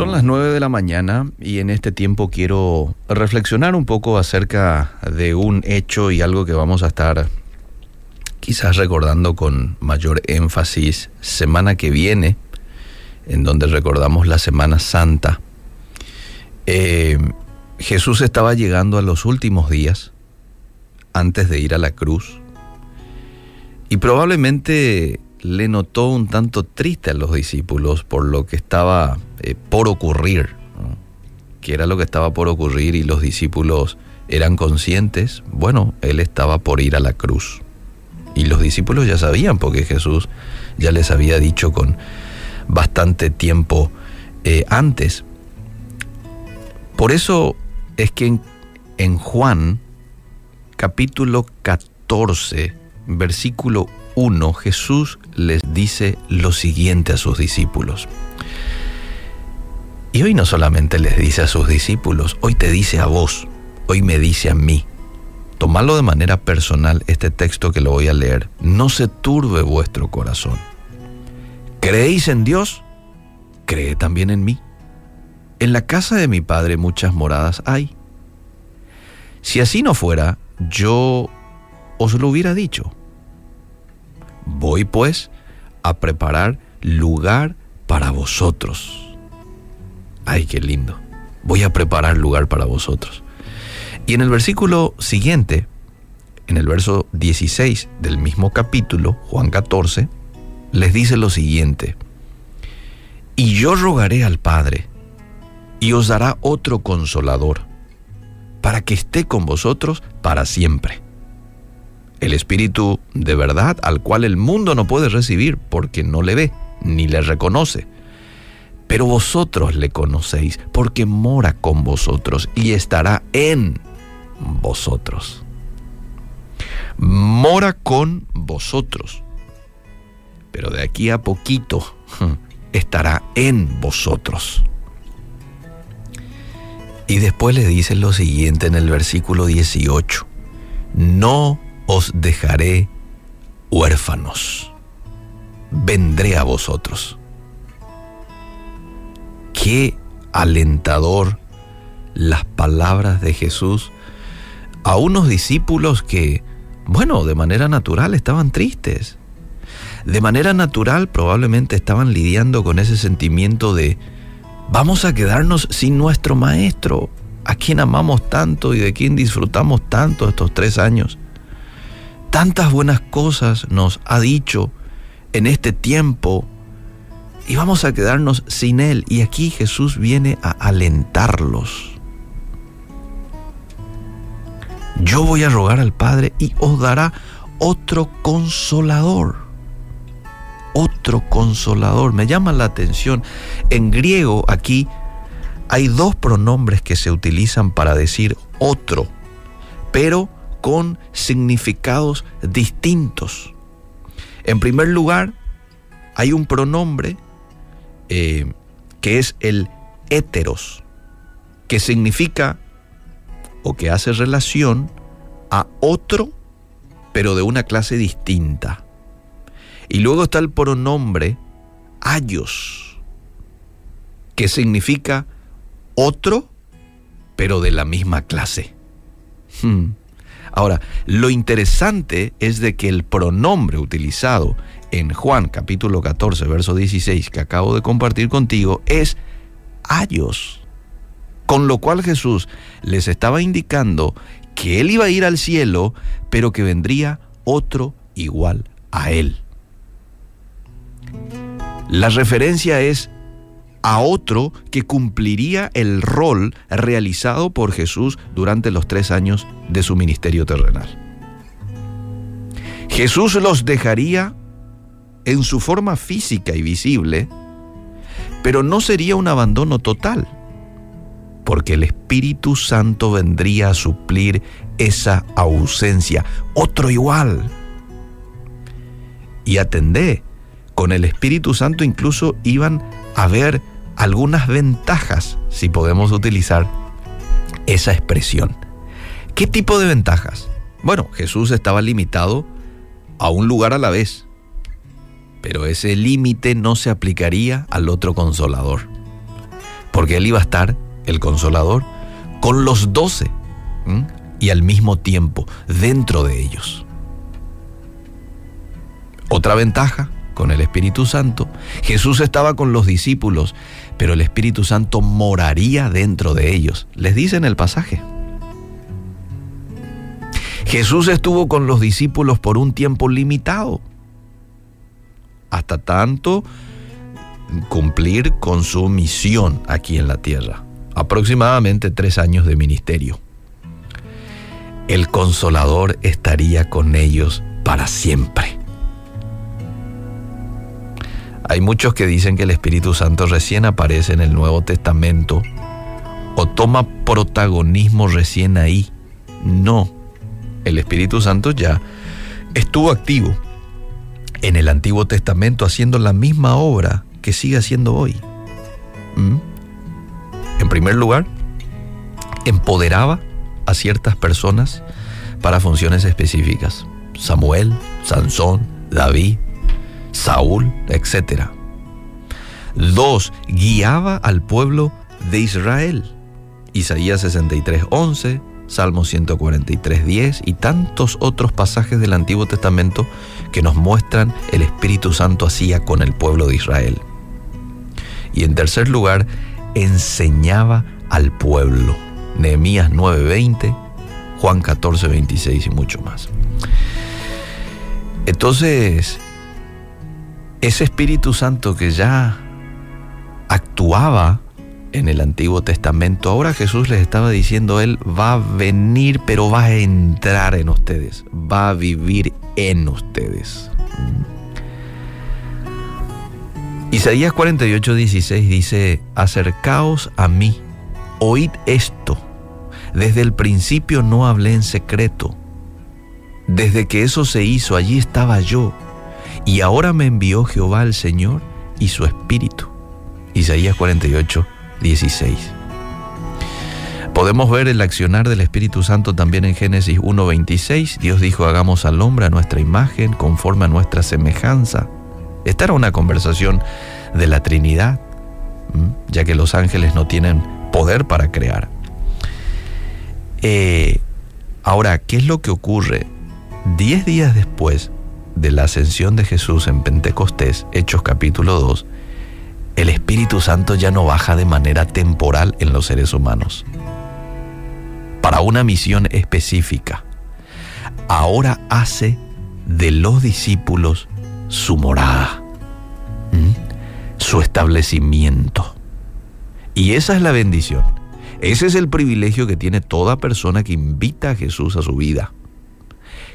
Son las 9 de la mañana y en este tiempo quiero reflexionar un poco acerca de un hecho y algo que vamos a estar quizás recordando con mayor énfasis semana que viene, en donde recordamos la Semana Santa. Eh, Jesús estaba llegando a los últimos días antes de ir a la cruz y probablemente le notó un tanto triste a los discípulos por lo que estaba eh, por ocurrir, que era lo que estaba por ocurrir y los discípulos eran conscientes, bueno, él estaba por ir a la cruz. Y los discípulos ya sabían porque Jesús ya les había dicho con bastante tiempo eh, antes. Por eso es que en, en Juan capítulo 14, versículo 1, Jesús les dice lo siguiente a sus discípulos. Y hoy no solamente les dice a sus discípulos, hoy te dice a vos, hoy me dice a mí. Tomadlo de manera personal este texto que lo voy a leer. No se turbe vuestro corazón. ¿Creéis en Dios? Cree también en mí. En la casa de mi Padre muchas moradas hay. Si así no fuera, yo os lo hubiera dicho. Voy pues a preparar lugar para vosotros. Ay, qué lindo. Voy a preparar lugar para vosotros. Y en el versículo siguiente, en el verso 16 del mismo capítulo, Juan 14, les dice lo siguiente. Y yo rogaré al Padre, y os dará otro consolador, para que esté con vosotros para siempre. El Espíritu de verdad al cual el mundo no puede recibir porque no le ve ni le reconoce pero vosotros le conocéis porque mora con vosotros y estará en vosotros. Mora con vosotros. Pero de aquí a poquito estará en vosotros. Y después le dice lo siguiente en el versículo 18. No os dejaré huérfanos. Vendré a vosotros qué alentador las palabras de Jesús a unos discípulos que, bueno, de manera natural estaban tristes. De manera natural probablemente estaban lidiando con ese sentimiento de, vamos a quedarnos sin nuestro maestro, a quien amamos tanto y de quien disfrutamos tanto estos tres años. Tantas buenas cosas nos ha dicho en este tiempo y vamos a quedarnos sin Él. Y aquí Jesús viene a alentarlos. Yo voy a rogar al Padre y os dará otro consolador. Otro consolador. Me llama la atención. En griego aquí hay dos pronombres que se utilizan para decir otro, pero con significados distintos. En primer lugar, hay un pronombre eh, que es el héteros, que significa o que hace relación a otro, pero de una clase distinta. Y luego está el pronombre ayos, que significa otro, pero de la misma clase. Hmm. Ahora, lo interesante es de que el pronombre utilizado en Juan capítulo 14, verso 16 que acabo de compartir contigo es ayos. Con lo cual Jesús les estaba indicando que él iba a ir al cielo, pero que vendría otro igual a él. La referencia es a otro que cumpliría el rol realizado por Jesús durante los tres años de su ministerio terrenal. Jesús los dejaría en su forma física y visible, pero no sería un abandono total, porque el Espíritu Santo vendría a suplir esa ausencia, otro igual. Y atendé, con el Espíritu Santo incluso iban a haber algunas ventajas, si podemos utilizar esa expresión. ¿Qué tipo de ventajas? Bueno, Jesús estaba limitado a un lugar a la vez pero ese límite no se aplicaría al otro consolador. porque Él iba a estar, el consolador, con los doce y al mismo tiempo dentro de ellos. Otra ventaja con el Espíritu Santo, Jesús estaba con los discípulos, pero el Espíritu Santo moraría dentro de ellos. Les dice en el pasaje. Jesús estuvo con los discípulos por un tiempo limitado, hasta tanto cumplir con su misión aquí en la tierra, aproximadamente tres años de ministerio. El consolador estaría con ellos para siempre. Hay muchos que dicen que el Espíritu Santo recién aparece en el Nuevo Testamento o toma protagonismo recién ahí. No, el Espíritu Santo ya estuvo activo en el Antiguo Testamento haciendo la misma obra que sigue haciendo hoy. ¿Mm? En primer lugar, empoderaba a ciertas personas para funciones específicas. Samuel, Sansón, David, Saúl, etc. Dos, guiaba al pueblo de Israel. Isaías 63, 11, Salmo 143, 10 y tantos otros pasajes del Antiguo Testamento que nos muestran el Espíritu Santo hacía con el pueblo de Israel. Y en tercer lugar, enseñaba al pueblo. Nehemías 9:20, Juan 14:26 y mucho más. Entonces, ese Espíritu Santo que ya actuaba en el Antiguo Testamento, ahora Jesús les estaba diciendo, Él va a venir, pero va a entrar en ustedes, va a vivir en ustedes. Isaías 48, 16 dice, acercaos a mí, oíd esto. Desde el principio no hablé en secreto. Desde que eso se hizo, allí estaba yo. Y ahora me envió Jehová el Señor y su Espíritu. Isaías 48, 16. Podemos ver el accionar del Espíritu Santo también en Génesis 1.26. Dios dijo, hagamos al hombre a nuestra imagen, conforme a nuestra semejanza. Esta era una conversación de la Trinidad, ya que los ángeles no tienen poder para crear. Eh, ahora, ¿qué es lo que ocurre? Diez días después de la ascensión de Jesús en Pentecostés, Hechos capítulo 2, el Espíritu Santo ya no baja de manera temporal en los seres humanos para una misión específica. Ahora hace de los discípulos su morada, su establecimiento. Y esa es la bendición. Ese es el privilegio que tiene toda persona que invita a Jesús a su vida,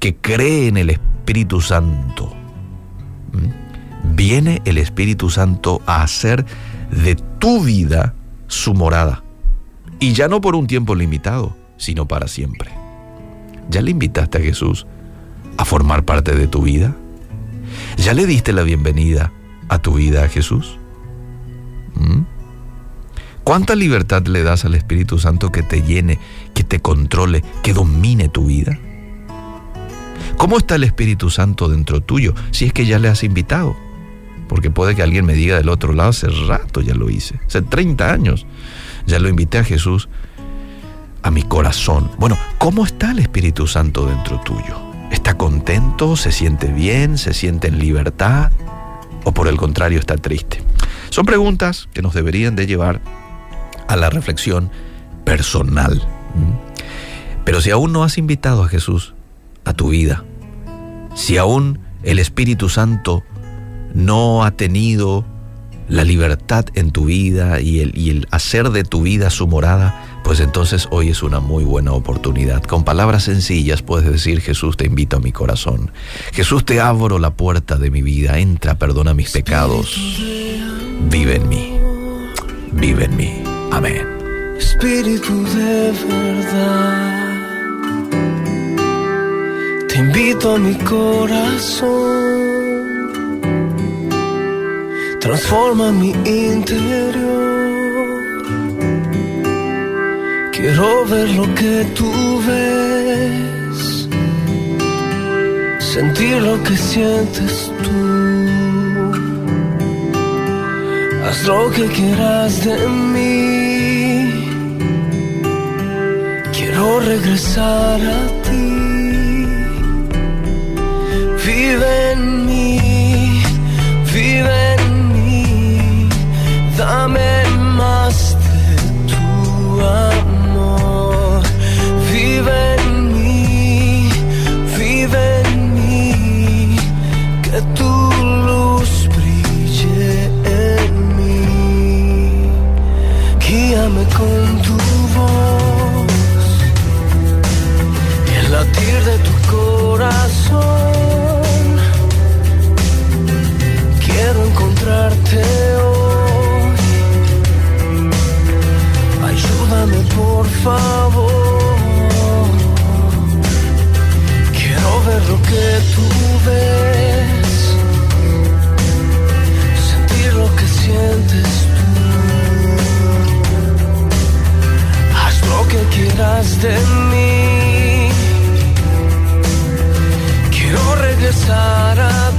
que cree en el Espíritu Santo. Viene el Espíritu Santo a hacer de tu vida su morada. Y ya no por un tiempo limitado, sino para siempre. ¿Ya le invitaste a Jesús a formar parte de tu vida? ¿Ya le diste la bienvenida a tu vida a Jesús? ¿Mm? ¿Cuánta libertad le das al Espíritu Santo que te llene, que te controle, que domine tu vida? ¿Cómo está el Espíritu Santo dentro tuyo si es que ya le has invitado? Porque puede que alguien me diga del otro lado, hace rato ya lo hice, hace 30 años ya lo invité a Jesús a mi corazón. Bueno, ¿cómo está el Espíritu Santo dentro tuyo? ¿Está contento? ¿Se siente bien? ¿Se siente en libertad? ¿O por el contrario está triste? Son preguntas que nos deberían de llevar a la reflexión personal. Pero si aún no has invitado a Jesús a tu vida, si aún el Espíritu Santo no ha tenido la libertad en tu vida y el, y el hacer de tu vida su morada, pues entonces hoy es una muy buena oportunidad. Con palabras sencillas puedes decir, Jesús te invito a mi corazón. Jesús te abro la puerta de mi vida. Entra, perdona mis pecados. Vive en mí. Vive en mí. Amén. Espíritu de verdad. Invito a mi corazón. Transforma mi interior Quiero ver lo que tú ves, sentir lo que sientes tú. haz lo que quieras de mí. Quiero regresar a ti. sara